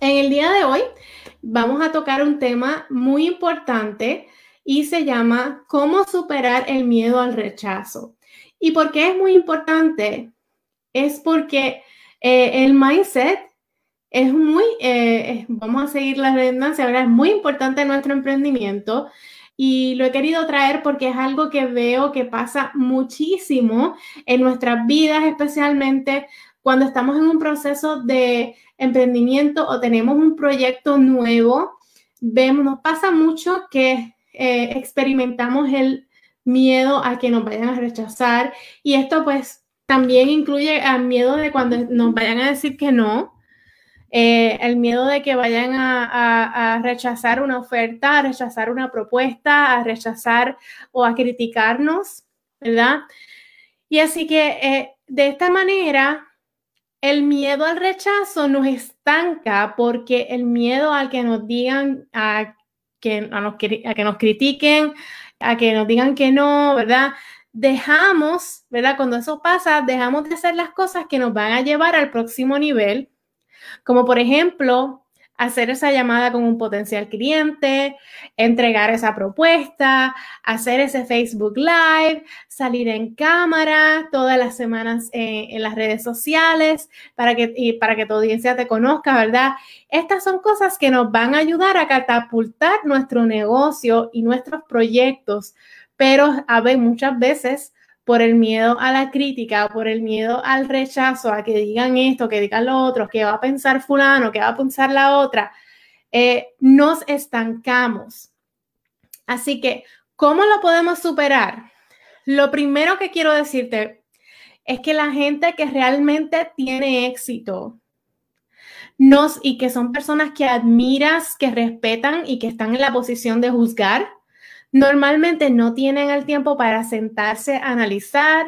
En el día de hoy vamos a tocar un tema muy importante y se llama ¿Cómo superar el miedo al rechazo? ¿Y por qué es muy importante? Es porque eh, el mindset es muy, eh, vamos a seguir la redundancia, ahora es muy importante en nuestro emprendimiento y lo he querido traer porque es algo que veo que pasa muchísimo en nuestras vidas, especialmente cuando estamos en un proceso de emprendimiento o tenemos un proyecto nuevo. Vemos, nos pasa mucho que eh, experimentamos el miedo a que nos vayan a rechazar y esto pues también incluye el miedo de cuando nos vayan a decir que no, eh, el miedo de que vayan a, rechazar una oferta, a rechazar una propuesta, a rechazar o a criticarnos, ¿verdad? Y así que eh, de esta manera, el miedo al rechazo nos estanca porque el miedo al que nos digan, a que, a, que nos critiquen, a que nos digan que no, ¿verdad? Dejamos, ¿verdad? Cuando eso pasa, dejamos de hacer las cosas que nos van a llevar al próximo nivel, como por ejemplo, hacer esa llamada con un potencial cliente, entregar esa propuesta, hacer ese Facebook Live, salir en cámara todas las semanas en las redes sociales para que, para que tu audiencia te conozca, ¿verdad? Estas son cosas que nos van a ayudar a catapultar nuestro negocio y nuestros proyectos, pero a ver, muchas veces por el miedo a la crítica, por el miedo al rechazo, a que digan esto, que digan lo otro, que va a pensar fulano, que va a pensar la otra, eh, nos estancamos. Así que, ¿cómo lo podemos superar? Lo primero que quiero decirte es que la gente que realmente tiene éxito, nos, y que son personas que admiras, que respetan y que están en la posición de juzgar, normalmente no tienen el tiempo para sentarse a analizar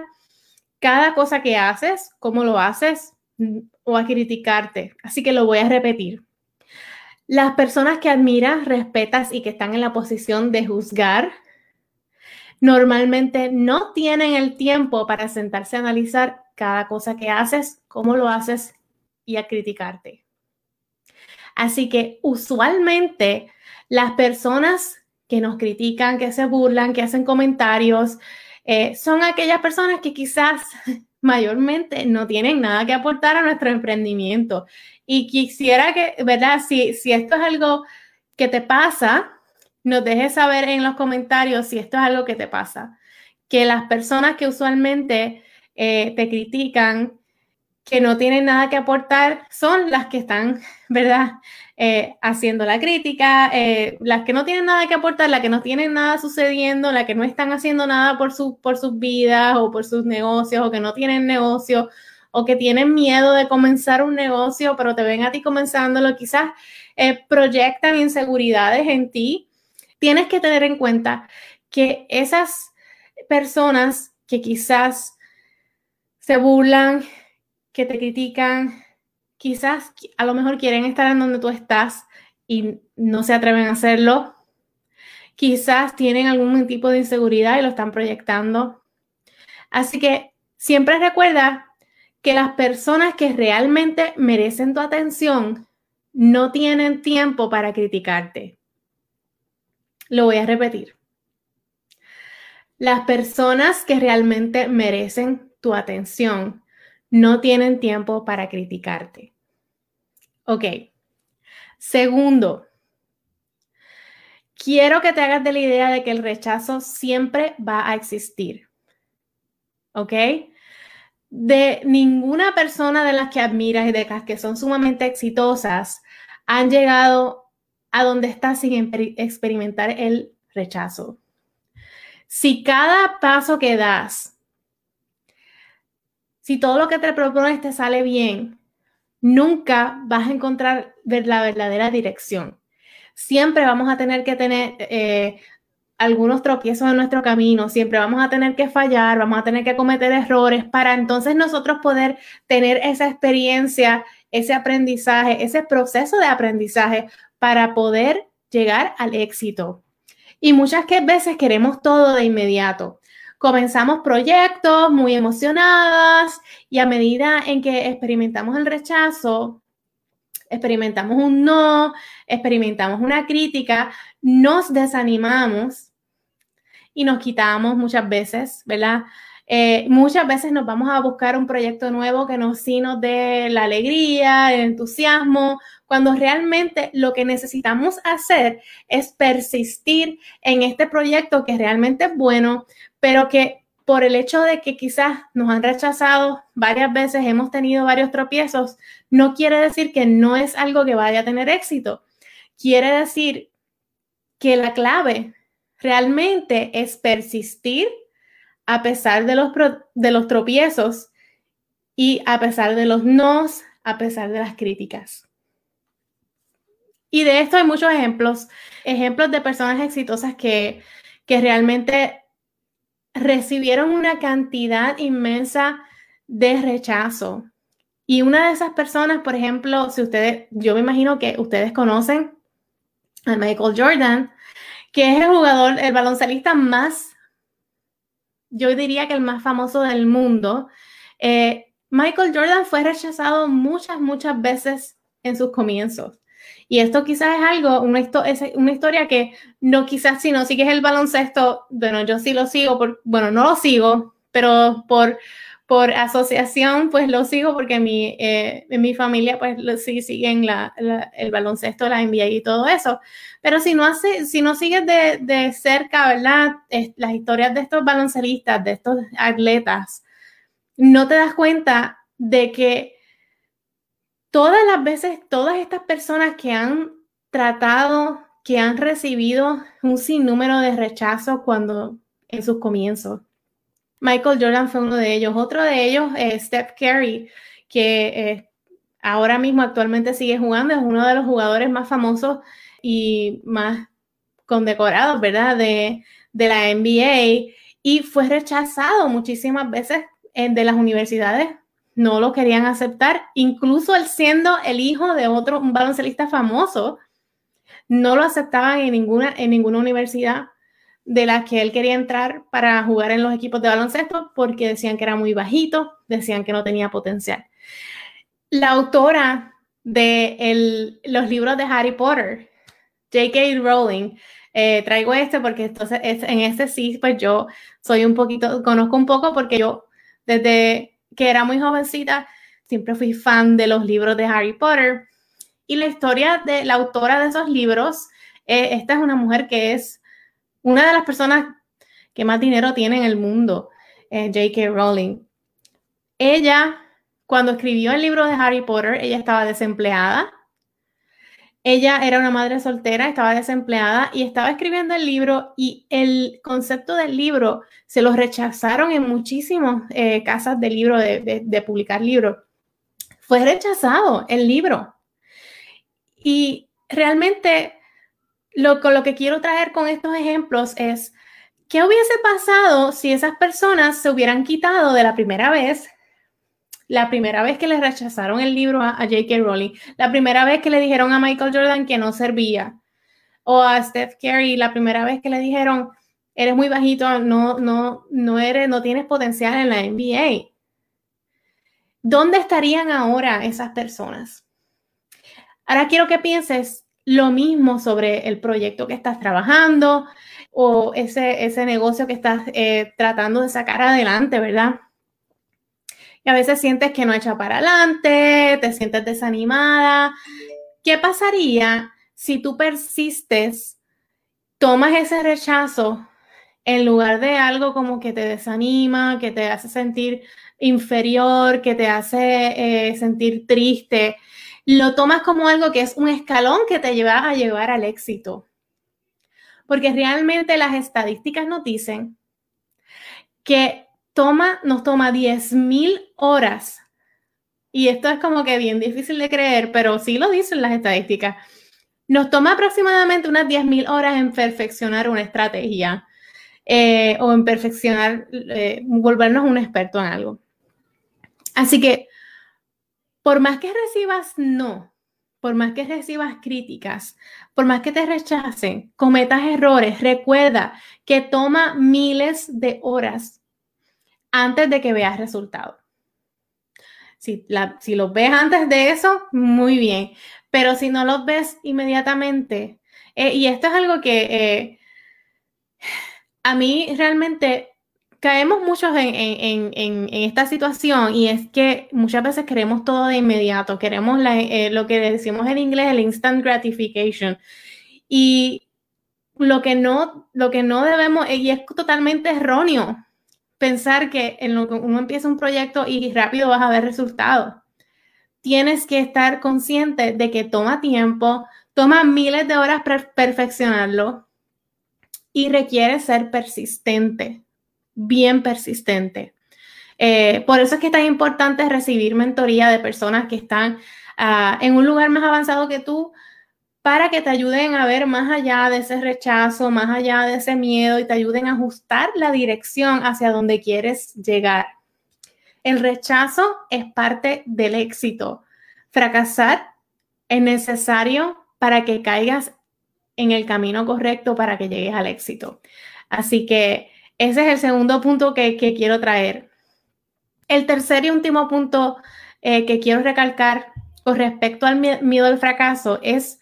cada cosa que haces, cómo lo haces mm, o a criticarte. Así que lo voy a repetir. Las personas que admiras, respetas y que están en la posición de juzgar, normalmente no tienen el tiempo para sentarse a analizar cada cosa que haces, cómo lo haces y a criticarte. Así que usualmente las personas que nos critican, que se burlan, que hacen comentarios, eh, son aquellas personas que quizás mayormente no tienen nada que aportar a nuestro emprendimiento. Y quisiera que, ¿verdad? Si, si esto es algo que te pasa, nos dejes saber en los comentarios si esto es algo que te pasa. Que las personas que usualmente eh, te critican, que no tienen nada que aportar, son las que están, ¿verdad? Eh, haciendo la crítica, eh, las que no tienen nada que aportar, las que no tienen nada sucediendo, las que no están haciendo nada por, su, por sus vidas o por sus negocios o que no tienen negocio o que tienen miedo de comenzar un negocio, pero te ven a ti comenzándolo, quizás eh, proyectan inseguridades en ti. Tienes que tener en cuenta que esas personas que quizás se burlan, que te critican, quizás a lo mejor quieren estar en donde tú estás y no se atreven a hacerlo. Quizás tienen algún tipo de inseguridad y lo están proyectando. Así que siempre recuerda que las personas que realmente merecen tu atención no tienen tiempo para criticarte. Lo voy a repetir. Las personas que realmente merecen tu atención no tienen tiempo para criticarte. Ok. Segundo, quiero que te hagas de la idea de que el rechazo siempre va a existir. ¿Ok? De ninguna persona de las que admiras y de las que son sumamente exitosas han llegado a donde estás sin experimentar el rechazo. Si cada paso que das si todo lo que te propones te sale bien, nunca vas a encontrar la verdadera dirección. siempre vamos a tener que tener eh, algunos tropiezos en nuestro camino, siempre vamos a tener que fallar, vamos a tener que cometer errores para entonces nosotros poder tener esa experiencia, ese aprendizaje, ese proceso de aprendizaje para poder llegar al éxito. Y muchas veces queremos todo de inmediato. Comenzamos proyectos muy emocionadas y a medida en que experimentamos el rechazo, experimentamos un no, experimentamos una crítica, nos desanimamos y nos quitamos muchas veces, ¿verdad? Eh, muchas veces nos vamos a buscar un proyecto nuevo que nos sí nos dé la alegría, el entusiasmo, cuando realmente lo que necesitamos hacer es persistir en este proyecto que realmente es bueno, pero que por el hecho de que quizás nos han rechazado varias veces, hemos tenido varios tropiezos, no quiere decir que no es algo que vaya a tener éxito. Quiere decir que la clave realmente es persistir a pesar de los, de los tropiezos y a pesar de los nos, a pesar de las críticas. Y de esto hay muchos ejemplos, ejemplos de personas exitosas que, que realmente recibieron una cantidad inmensa de rechazo. Y una de esas personas, por ejemplo, si ustedes, yo me imagino que ustedes conocen a Michael Jordan, que es el jugador, el baloncelista más, yo diría que el más famoso del mundo. Eh, Michael Jordan fue rechazado muchas, muchas veces en sus comienzos. Y esto quizás es algo, una, es una historia que no quizás si no sigues el baloncesto, bueno, yo sí lo sigo, por, bueno, no lo sigo, pero por, por asociación, pues lo sigo porque mi, eh, en mi familia, pues sí siguen el baloncesto, la NBA y todo eso. Pero si no, hace, si no sigues de, cerca, ¿verdad? las historias de estos baloncelistas, de estos atletas, no te das cuenta de que todas las veces, todas estas personas que han tratado, que han recibido un sinnúmero de rechazos cuando en sus comienzos, Michael Jordan fue uno de ellos. Otro de ellos es Steph Curry, que eh, ahora mismo actualmente sigue jugando, es uno de los jugadores más famosos y más condecorados, ¿verdad? De, la NBA y fue rechazado muchísimas veces de las universidades. No lo querían aceptar, incluso él siendo el hijo de otro un baloncelista famoso, no lo aceptaban en ninguna, en ninguna universidad de la que él quería entrar para jugar en los equipos de baloncesto porque decían que era muy bajito, decían que no tenía potencial. La autora de los libros de Harry Potter, J.K. Rowling, eh, traigo este porque entonces en este sí, pues yo soy un poquito, conozco un poco porque yo desde que era muy jovencita siempre fui fan de los libros de Harry Potter. Y la historia de la autora de esos libros, eh, esta es una mujer que es una de las personas que más dinero tiene en el mundo, J.K. Rowling. Ella, cuando escribió el libro de Harry Potter, ella estaba desempleada. Ella era una madre soltera, estaba desempleada y estaba escribiendo el libro y el concepto del libro se lo rechazaron en muchísimas eh, casas de libro, de, publicar libros. Fue rechazado el libro. Y realmente lo, lo que quiero traer con estos ejemplos es, ¿qué hubiese pasado si esas personas se hubieran quitado de la primera vez? La primera vez que le rechazaron el libro a, J.K. Rowling, la primera vez que le dijeron a Michael Jordan que no servía, o a Steph Curry, la primera vez que le dijeron, eres muy bajito, no, no, no eres, no tienes potencial en la NBA. ¿Dónde estarían ahora esas personas? Ahora quiero que pienses lo mismo sobre el proyecto que estás trabajando o ese, ese negocio que estás eh, tratando de sacar adelante, ¿verdad? Y a veces sientes que no echa para adelante, te sientes desanimada. ¿Qué pasaría si tú persistes, tomas ese rechazo en lugar de algo como que te desanima, que te hace sentir inferior, que te hace eh, sentir triste? lo tomas como algo que es un escalón que te lleva a llevar al éxito. Porque realmente las estadísticas nos dicen que toma, nos toma 10.000 horas. Y esto es como que bien difícil de creer, pero sí lo dicen las estadísticas. nos toma aproximadamente unas 10.000 horas en perfeccionar una estrategia eh, o en perfeccionar, eh, volvernos un experto en algo. Así que, por más que recibas no, por más que recibas críticas, por más que te rechacen, cometas errores, recuerda que toma miles de horas antes de que veas resultados. Si, si los ves antes de eso, muy bien. Pero si no los ves inmediatamente, eh, y esto es algo que a mí realmente caemos muchos en, esta situación y es que muchas veces queremos todo de inmediato, queremos eh, lo que decimos en inglés el instant gratification. Y lo que no, lo que no debemos, y es totalmente erróneo pensar que en lo que uno empieza un proyecto y rápido vas a ver resultados. Tienes que estar consciente de que toma tiempo, toma miles de horas perfeccionarlo, y requiere ser persistente, bien persistente. Eh, por eso es que es tan importante recibir mentoría de personas que están ah, en un lugar más avanzado que tú para que te ayuden a ver más allá de ese rechazo, más allá de ese miedo y te ayuden a ajustar la dirección hacia donde quieres llegar. El rechazo es parte del éxito. Fracasar es necesario para que caigas en el camino correcto para que llegues al éxito. Así que ese es el segundo punto que, quiero traer. El tercer y último punto eh, que quiero recalcar con respecto al miedo al fracaso es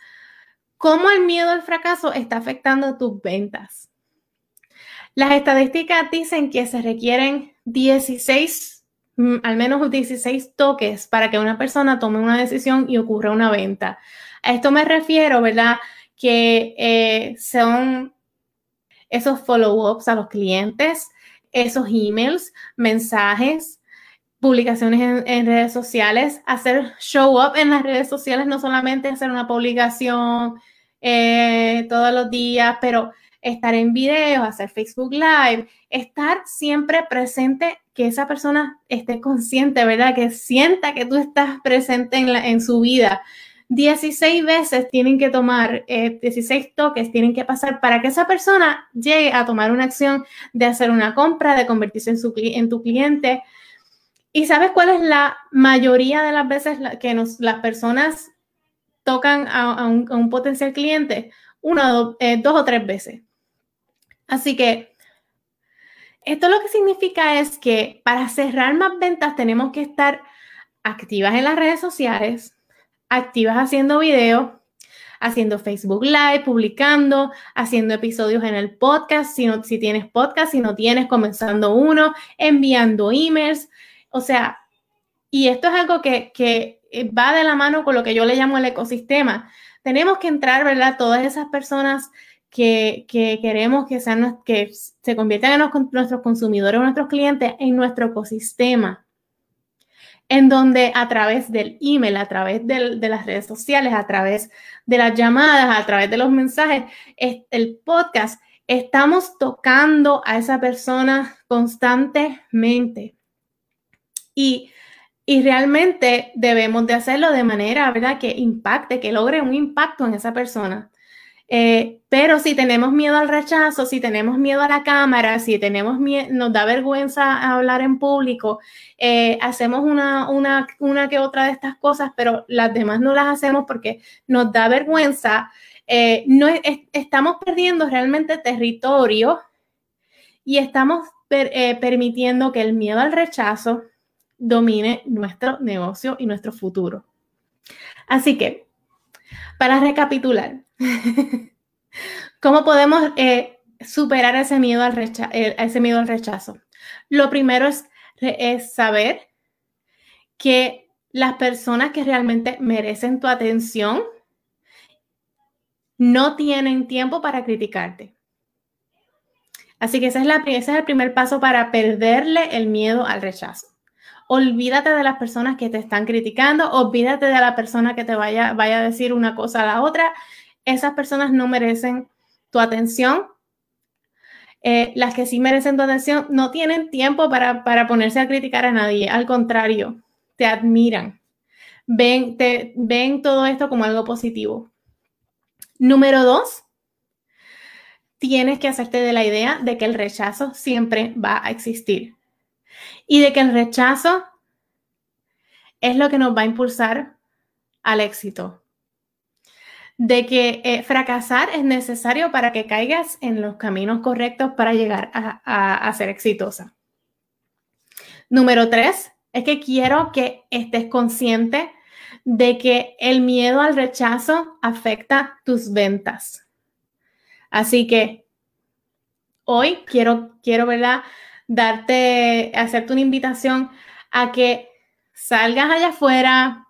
cómo el miedo al fracaso está afectando tus ventas. Las estadísticas dicen que se requieren 16, mm, al menos 16 toques para que una persona tome una decisión y ocurra una venta. A esto me refiero, ¿verdad? que eh, son esos follow-ups a los clientes, esos emails, mensajes, publicaciones en, redes sociales, hacer show up en las redes sociales, no solamente hacer una publicación eh, todos los días, pero estar en videos, hacer Facebook Live, estar siempre presente, que esa persona esté consciente, ¿verdad? Que sienta que tú estás presente en, en su vida, 16 veces tienen que tomar, 16 eh, toques tienen que pasar para que esa persona llegue a tomar una acción de hacer una compra, de convertirse en, su, en tu cliente. ¿Y sabes cuál es la mayoría de las veces que nos, las personas tocan a, un, potencial cliente? Una, eh, dos o tres veces. Así que esto lo que significa es que para cerrar más ventas tenemos que estar activas en las redes sociales, activas haciendo videos, haciendo Facebook Live, publicando, haciendo episodios en el podcast, si, no, si tienes podcast, si no tienes, comenzando uno, enviando emails. O sea, y esto es algo que, que va de la mano con lo que yo le llamo el ecosistema. Tenemos que entrar, ¿verdad? Todas esas personas que, que, queremos que, sean, que se conviertan en nuestros consumidores nuestros clientes en nuestro ecosistema en donde a través del email, a través de las redes sociales, a través de las llamadas, a través de los mensajes, el podcast, estamos tocando a esa persona constantemente. Y, y realmente debemos de hacerlo de manera, ¿verdad?, que impacte, que logre un impacto en esa persona. Eh, pero si tenemos miedo al rechazo, si tenemos miedo a la cámara, si tenemos miedo, nos da vergüenza hablar en público, eh, hacemos una, una, una, que otra de estas cosas, pero las demás no las hacemos porque nos da vergüenza, eh, no estamos perdiendo realmente territorio y estamos permitiendo que el miedo al rechazo domine nuestro negocio y nuestro futuro. Así que, para recapitular, ¿Cómo podemos eh, superar ese miedo, al eh, ese miedo al rechazo? Lo primero es, saber que las personas que realmente merecen tu atención no tienen tiempo para criticarte. Así que es, la, ese es el primer paso para perderle el miedo al rechazo. Olvídate de las personas que te están criticando, olvídate de la persona que te vaya, vaya a decir una cosa a la otra esas personas no merecen tu atención. Eh, las que sí merecen tu atención no tienen tiempo para, ponerse a criticar a nadie. Al contrario, te admiran. Ven, te, ven todo esto como algo positivo. Número dos, tienes que hacerte de la idea de que el rechazo siempre va a existir y de que el rechazo es lo que nos va a impulsar al éxito. De que eh, fracasar es necesario para que caigas en los caminos correctos para llegar a, a ser exitosa. Número tres, es que quiero que estés consciente de que el miedo al rechazo afecta tus ventas. Así que hoy quiero, quiero, ¿verdad? Darte, hacerte una invitación a que salgas allá afuera,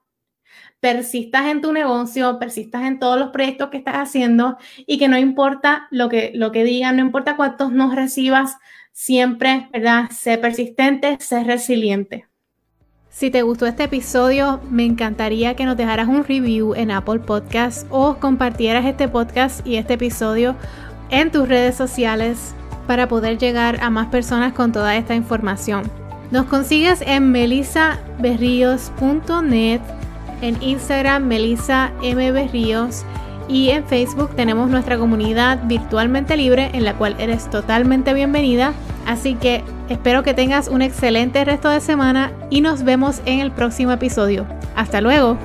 persistas en tu negocio, persistas en todos los proyectos que estás haciendo y que no importa lo que, lo que digan, no importa cuántos nos recibas, siempre, ¿verdad? Sé persistente, sé resiliente. Si te gustó este episodio, me encantaría que nos dejaras un review en Apple Podcasts o compartieras este podcast y este episodio en tus redes sociales para poder llegar a más personas con toda esta información. Nos consigues en melisaberrios.net, en Instagram Melisa M. Berríos y en Facebook tenemos nuestra comunidad virtualmente libre en la cual eres totalmente bienvenida. Así que Espero que tengas un excelente resto de semana y nos vemos en el próximo episodio. Hasta luego.